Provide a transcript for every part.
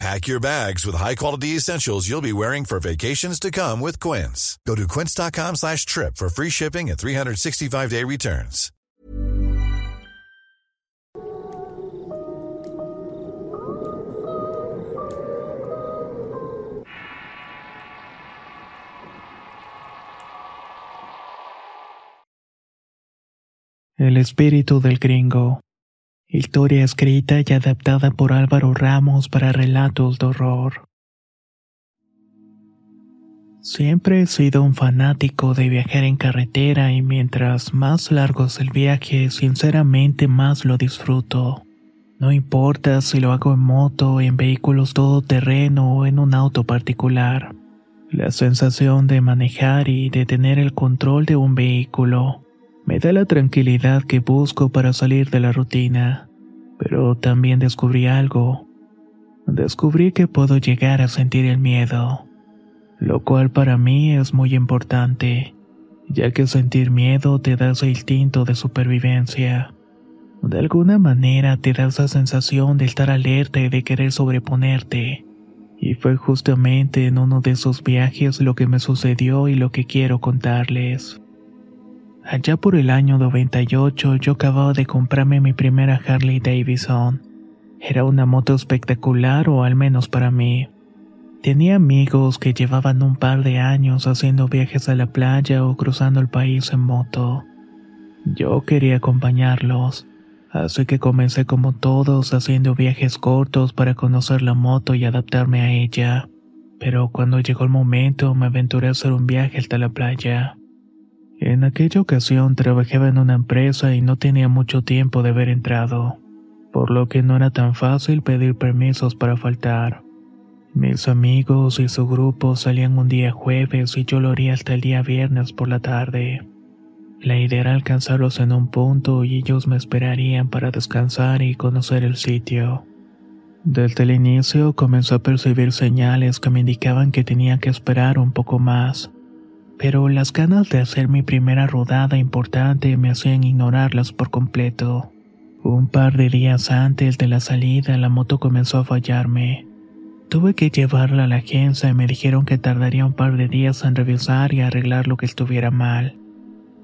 Pack your bags with high-quality essentials you'll be wearing for vacations to come with Quince. Go to quince.com slash trip for free shipping and 365-day returns. El espíritu del gringo. Historia escrita y adaptada por Álvaro Ramos para relatos de horror. Siempre he sido un fanático de viajar en carretera y mientras más largo es el viaje, sinceramente más lo disfruto. No importa si lo hago en moto, en vehículos todoterreno o en un auto particular. La sensación de manejar y de tener el control de un vehículo me da la tranquilidad que busco para salir de la rutina. Pero también descubrí algo. Descubrí que puedo llegar a sentir el miedo, lo cual para mí es muy importante, ya que sentir miedo te da ese instinto de supervivencia. De alguna manera te da esa sensación de estar alerta y de querer sobreponerte. Y fue justamente en uno de esos viajes lo que me sucedió y lo que quiero contarles. Allá por el año 98 yo acababa de comprarme mi primera Harley Davidson. Era una moto espectacular o al menos para mí. Tenía amigos que llevaban un par de años haciendo viajes a la playa o cruzando el país en moto. Yo quería acompañarlos, así que comencé como todos haciendo viajes cortos para conocer la moto y adaptarme a ella. Pero cuando llegó el momento me aventuré a hacer un viaje hasta la playa. En aquella ocasión trabajaba en una empresa y no tenía mucho tiempo de haber entrado, por lo que no era tan fácil pedir permisos para faltar. Mis amigos y su grupo salían un día jueves y yo lo haría hasta el día viernes por la tarde. La idea era alcanzarlos en un punto y ellos me esperarían para descansar y conocer el sitio. Desde el inicio comenzó a percibir señales que me indicaban que tenía que esperar un poco más pero las ganas de hacer mi primera rodada importante me hacían ignorarlas por completo. Un par de días antes de la salida la moto comenzó a fallarme. Tuve que llevarla a la agencia y me dijeron que tardaría un par de días en revisar y arreglar lo que estuviera mal.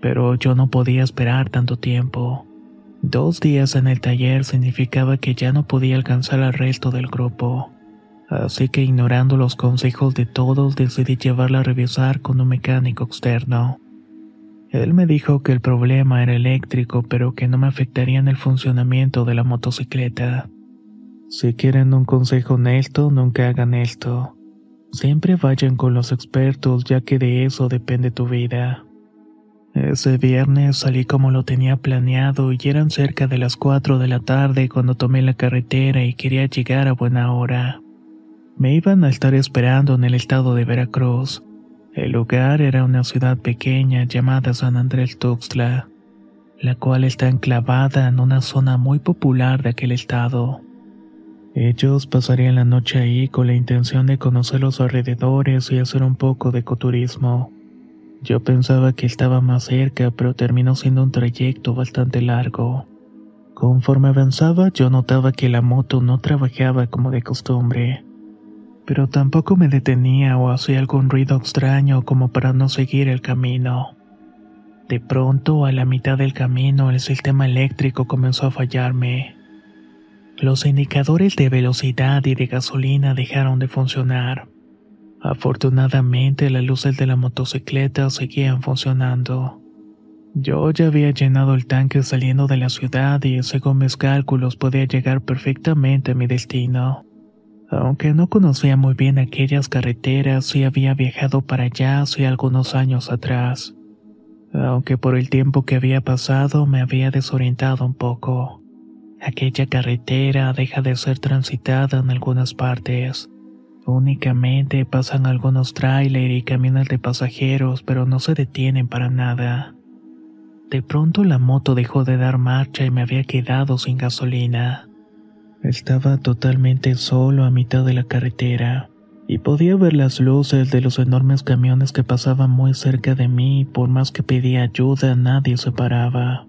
Pero yo no podía esperar tanto tiempo. Dos días en el taller significaba que ya no podía alcanzar al resto del grupo así que ignorando los consejos de todos decidí llevarla a revisar con un mecánico externo. Él me dijo que el problema era eléctrico pero que no me afectaría en el funcionamiento de la motocicleta. Si quieren un consejo honesto, nunca hagan esto. Siempre vayan con los expertos ya que de eso depende tu vida. Ese viernes salí como lo tenía planeado y eran cerca de las 4 de la tarde cuando tomé la carretera y quería llegar a buena hora. Me iban a estar esperando en el estado de Veracruz. El lugar era una ciudad pequeña llamada San Andrés Tuxtla, la cual está enclavada en una zona muy popular de aquel estado. Ellos pasarían la noche ahí con la intención de conocer los alrededores y hacer un poco de ecoturismo. Yo pensaba que estaba más cerca, pero terminó siendo un trayecto bastante largo. Conforme avanzaba, yo notaba que la moto no trabajaba como de costumbre pero tampoco me detenía o hacía algún ruido extraño como para no seguir el camino. De pronto, a la mitad del camino, el sistema eléctrico comenzó a fallarme. Los indicadores de velocidad y de gasolina dejaron de funcionar. Afortunadamente, las luces de la motocicleta seguían funcionando. Yo ya había llenado el tanque saliendo de la ciudad y, según mis cálculos, podía llegar perfectamente a mi destino. Aunque no conocía muy bien aquellas carreteras, sí había viajado para allá hace algunos años atrás. Aunque por el tiempo que había pasado me había desorientado un poco. Aquella carretera deja de ser transitada en algunas partes. Únicamente pasan algunos tráiler y camiones de pasajeros, pero no se detienen para nada. De pronto la moto dejó de dar marcha y me había quedado sin gasolina. Estaba totalmente solo a mitad de la carretera y podía ver las luces de los enormes camiones que pasaban muy cerca de mí por más que pedía ayuda nadie se paraba.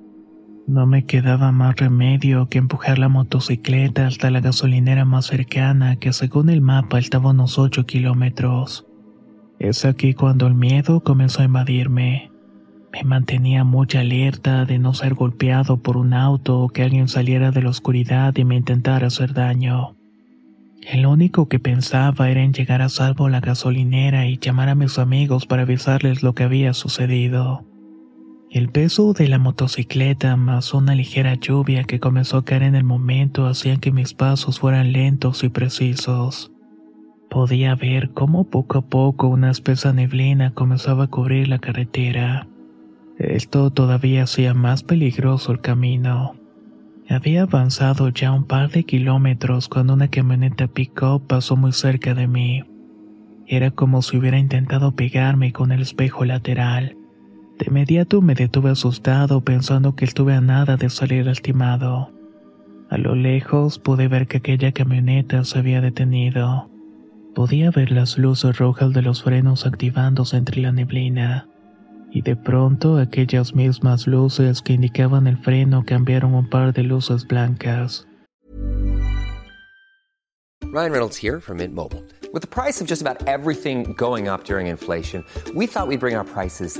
No me quedaba más remedio que empujar la motocicleta hasta la gasolinera más cercana, que según el mapa estaba a unos 8 kilómetros. Es aquí cuando el miedo comenzó a invadirme. Me mantenía muy alerta de no ser golpeado por un auto o que alguien saliera de la oscuridad y me intentara hacer daño. El único que pensaba era en llegar a salvo a la gasolinera y llamar a mis amigos para avisarles lo que había sucedido. El peso de la motocicleta más una ligera lluvia que comenzó a caer en el momento hacían que mis pasos fueran lentos y precisos. Podía ver cómo poco a poco una espesa neblina comenzaba a cubrir la carretera. Esto todavía hacía más peligroso el camino. Había avanzado ya un par de kilómetros cuando una camioneta pick-up pasó muy cerca de mí. Era como si hubiera intentado pegarme con el espejo lateral. De inmediato me detuve asustado pensando que estuve a nada de salir lastimado. A lo lejos pude ver que aquella camioneta se había detenido. Podía ver las luces rojas de los frenos activándose entre la neblina. Y de pronto aquellas mismas luces que indicaban el freno cambiaron un par de luces blancas. Ryan Reynolds here from Mint Mobile. With the price of just about everything going up during inflation, we thought we'd bring our prices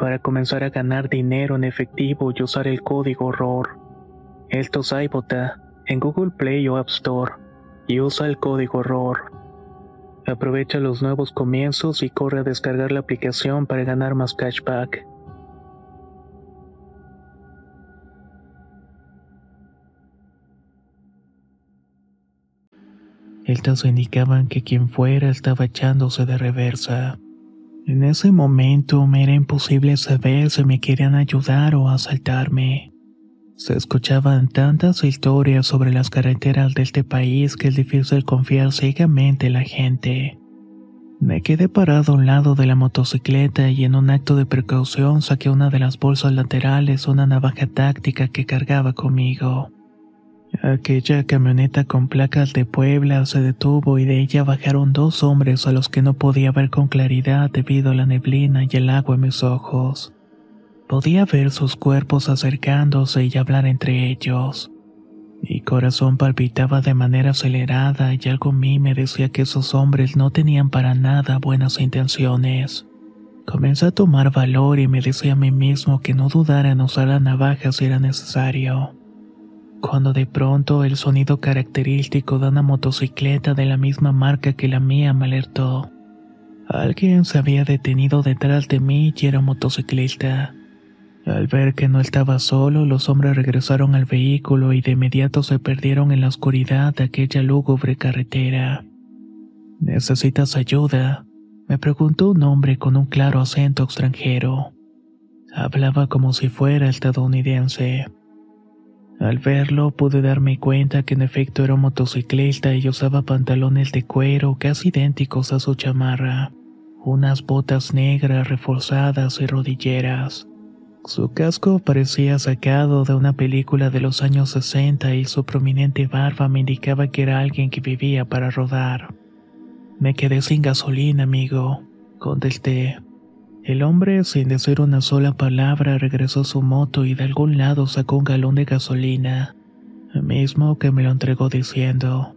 para comenzar a ganar dinero en efectivo y usar el código ROR. Esto es en Google Play o App Store y usa el código ROR. Aprovecha los nuevos comienzos y corre a descargar la aplicación para ganar más cashback. Estos indicaban que quien fuera estaba echándose de reversa. En ese momento me era imposible saber si me querían ayudar o asaltarme. Se escuchaban tantas historias sobre las carreteras de este país que es difícil confiar ciegamente en la gente. Me quedé parado a un lado de la motocicleta y en un acto de precaución saqué una de las bolsas laterales una navaja táctica que cargaba conmigo. Aquella camioneta con placas de Puebla se detuvo y de ella bajaron dos hombres a los que no podía ver con claridad debido a la neblina y el agua en mis ojos. Podía ver sus cuerpos acercándose y hablar entre ellos. Mi corazón palpitaba de manera acelerada y algo en mí me decía que esos hombres no tenían para nada buenas intenciones. Comencé a tomar valor y me decía a mí mismo que no dudara en usar la navaja si era necesario. Cuando de pronto el sonido característico de una motocicleta de la misma marca que la mía me alertó. Alguien se había detenido detrás de mí y era un motociclista. Al ver que no estaba solo, los hombres regresaron al vehículo y de inmediato se perdieron en la oscuridad de aquella lúgubre carretera. ¿Necesitas ayuda? me preguntó un hombre con un claro acento extranjero. Hablaba como si fuera estadounidense. Al verlo pude darme cuenta que en efecto era un motociclista y usaba pantalones de cuero casi idénticos a su chamarra, unas botas negras reforzadas y rodilleras. Su casco parecía sacado de una película de los años 60 y su prominente barba me indicaba que era alguien que vivía para rodar. Me quedé sin gasolina, amigo, contesté. El hombre, sin decir una sola palabra, regresó a su moto y de algún lado sacó un galón de gasolina, mismo que me lo entregó diciendo,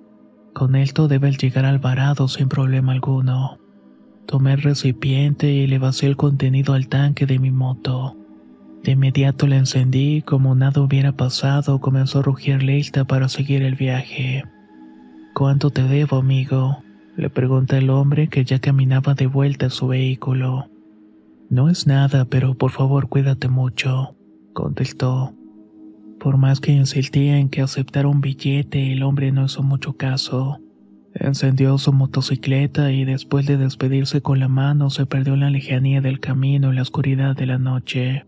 con esto debes llegar al varado sin problema alguno. Tomé el recipiente y le vacié el contenido al tanque de mi moto. De inmediato la encendí como nada hubiera pasado comenzó a rugir lista para seguir el viaje. ¿Cuánto te debo, amigo? Le pregunté al hombre que ya caminaba de vuelta a su vehículo. No es nada, pero por favor cuídate mucho, contestó. Por más que insistía en que aceptara un billete, el hombre no hizo mucho caso. Encendió su motocicleta y después de despedirse con la mano se perdió en la lejanía del camino en la oscuridad de la noche.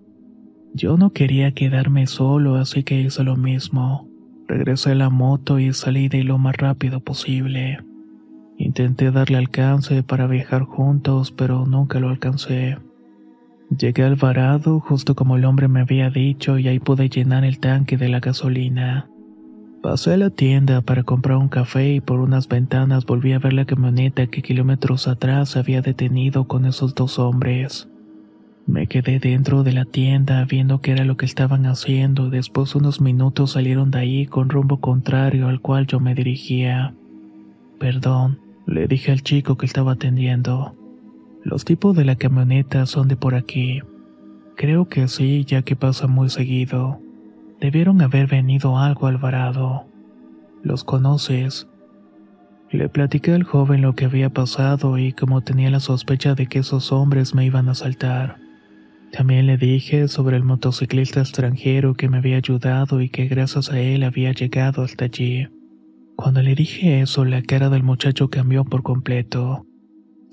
Yo no quería quedarme solo, así que hice lo mismo. Regresé a la moto y salí de lo más rápido posible. Intenté darle alcance para viajar juntos, pero nunca lo alcancé. Llegué al varado justo como el hombre me había dicho y ahí pude llenar el tanque de la gasolina. Pasé a la tienda para comprar un café y por unas ventanas volví a ver la camioneta que kilómetros atrás había detenido con esos dos hombres. Me quedé dentro de la tienda viendo qué era lo que estaban haciendo y después unos minutos salieron de ahí con rumbo contrario al cual yo me dirigía. Perdón, le dije al chico que estaba atendiendo. Los tipos de la camioneta son de por aquí. Creo que sí, ya que pasa muy seguido. Debieron haber venido algo Alvarado. ¿Los conoces? Le platiqué al joven lo que había pasado y como tenía la sospecha de que esos hombres me iban a asaltar. También le dije sobre el motociclista extranjero que me había ayudado y que gracias a él había llegado hasta allí. Cuando le dije eso, la cara del muchacho cambió por completo.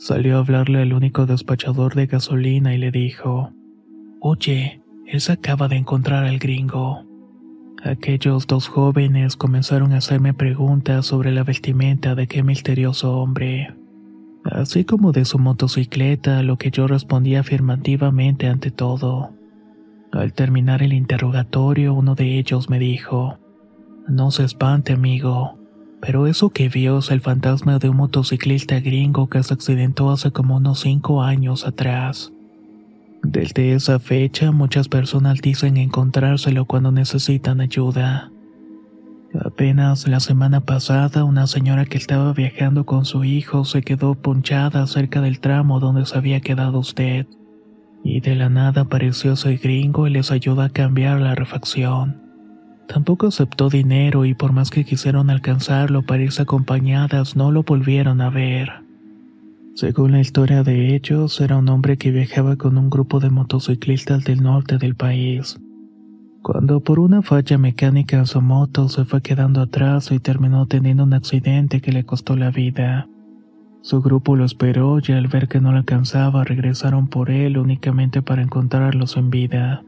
Salió a hablarle al único despachador de gasolina y le dijo, Oye, él se acaba de encontrar al gringo. Aquellos dos jóvenes comenzaron a hacerme preguntas sobre la vestimenta de aquel misterioso hombre así como de su motocicleta, a lo que yo respondí afirmativamente ante todo. Al terminar el interrogatorio, uno de ellos me dijo, No se espante, amigo, pero eso que vio es el fantasma de un motociclista gringo que se accidentó hace como unos cinco años atrás. Desde esa fecha muchas personas dicen encontrárselo cuando necesitan ayuda. Apenas la semana pasada, una señora que estaba viajando con su hijo se quedó ponchada cerca del tramo donde se había quedado usted. Y de la nada apareció ese gringo y les ayudó a cambiar la refacción. Tampoco aceptó dinero y por más que quisieron alcanzarlo para irse acompañadas, no lo volvieron a ver. Según la historia de ellos, era un hombre que viajaba con un grupo de motociclistas del norte del país cuando por una falla mecánica su moto se fue quedando atrás y terminó teniendo un accidente que le costó la vida. Su grupo lo esperó y al ver que no lo alcanzaba regresaron por él únicamente para encontrarlos en vida.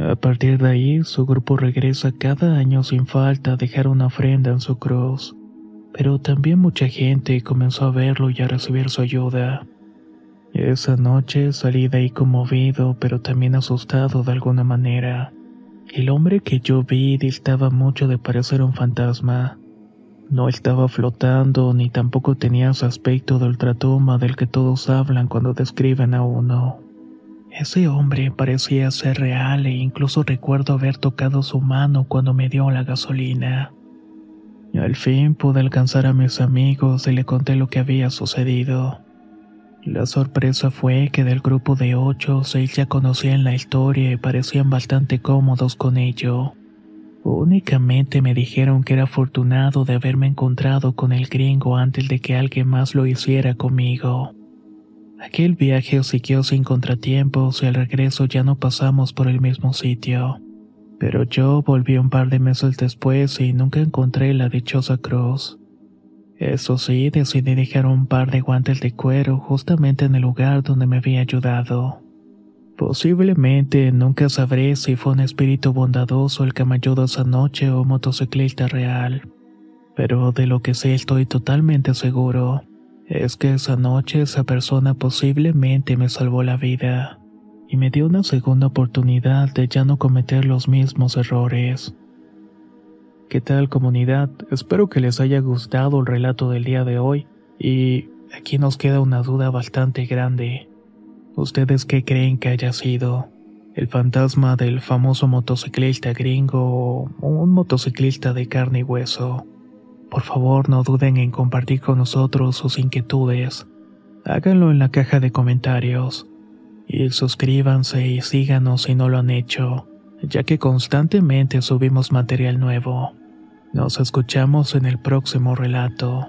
A partir de ahí, su grupo regresa cada año sin falta a dejar una ofrenda en su cruz. Pero también mucha gente comenzó a verlo y a recibir su ayuda. Esa noche salí de ahí conmovido, pero también asustado de alguna manera El hombre que yo vi distaba mucho de parecer un fantasma. No estaba flotando ni tampoco tenía ese aspecto de ultratumba del que todos hablan cuando describen a uno. Ese hombre parecía ser real e incluso recuerdo haber tocado su mano cuando me dio la gasolina. Al fin pude alcanzar a mis amigos y le conté lo que había sucedido. La sorpresa fue que del grupo de ocho, seis ya conocían la historia y parecían bastante cómodos con ello. Únicamente me dijeron que era afortunado de haberme encontrado con el gringo antes de que alguien más lo hiciera conmigo. Aquel viaje siguió sin contratiempos y al regreso ya no pasamos por el mismo sitio. Pero yo volví un par de meses después y nunca encontré la dichosa cruz. Eso sí, decidí dejar un par de guantes de cuero justamente en el lugar donde me había ayudado. Posiblemente nunca sabré si fue un espíritu bondadoso el que me ayudó esa noche o motociclista real. Pero de lo que sé estoy totalmente seguro es que esa noche esa persona posiblemente me salvó la vida y me dio una segunda oportunidad de ya no cometer los mismos errores. ¿Qué tal comunidad? Espero que les haya gustado el relato del día de hoy y aquí nos queda una duda bastante grande. ¿Ustedes qué creen que haya sido? ¿El fantasma del famoso motociclista gringo o un motociclista de carne y hueso? Por favor no duden en compartir con nosotros sus inquietudes. Háganlo en la caja de comentarios. Y suscríbanse y síganos si no lo han hecho, ya que constantemente subimos material nuevo. Nos escuchamos en el próximo relato.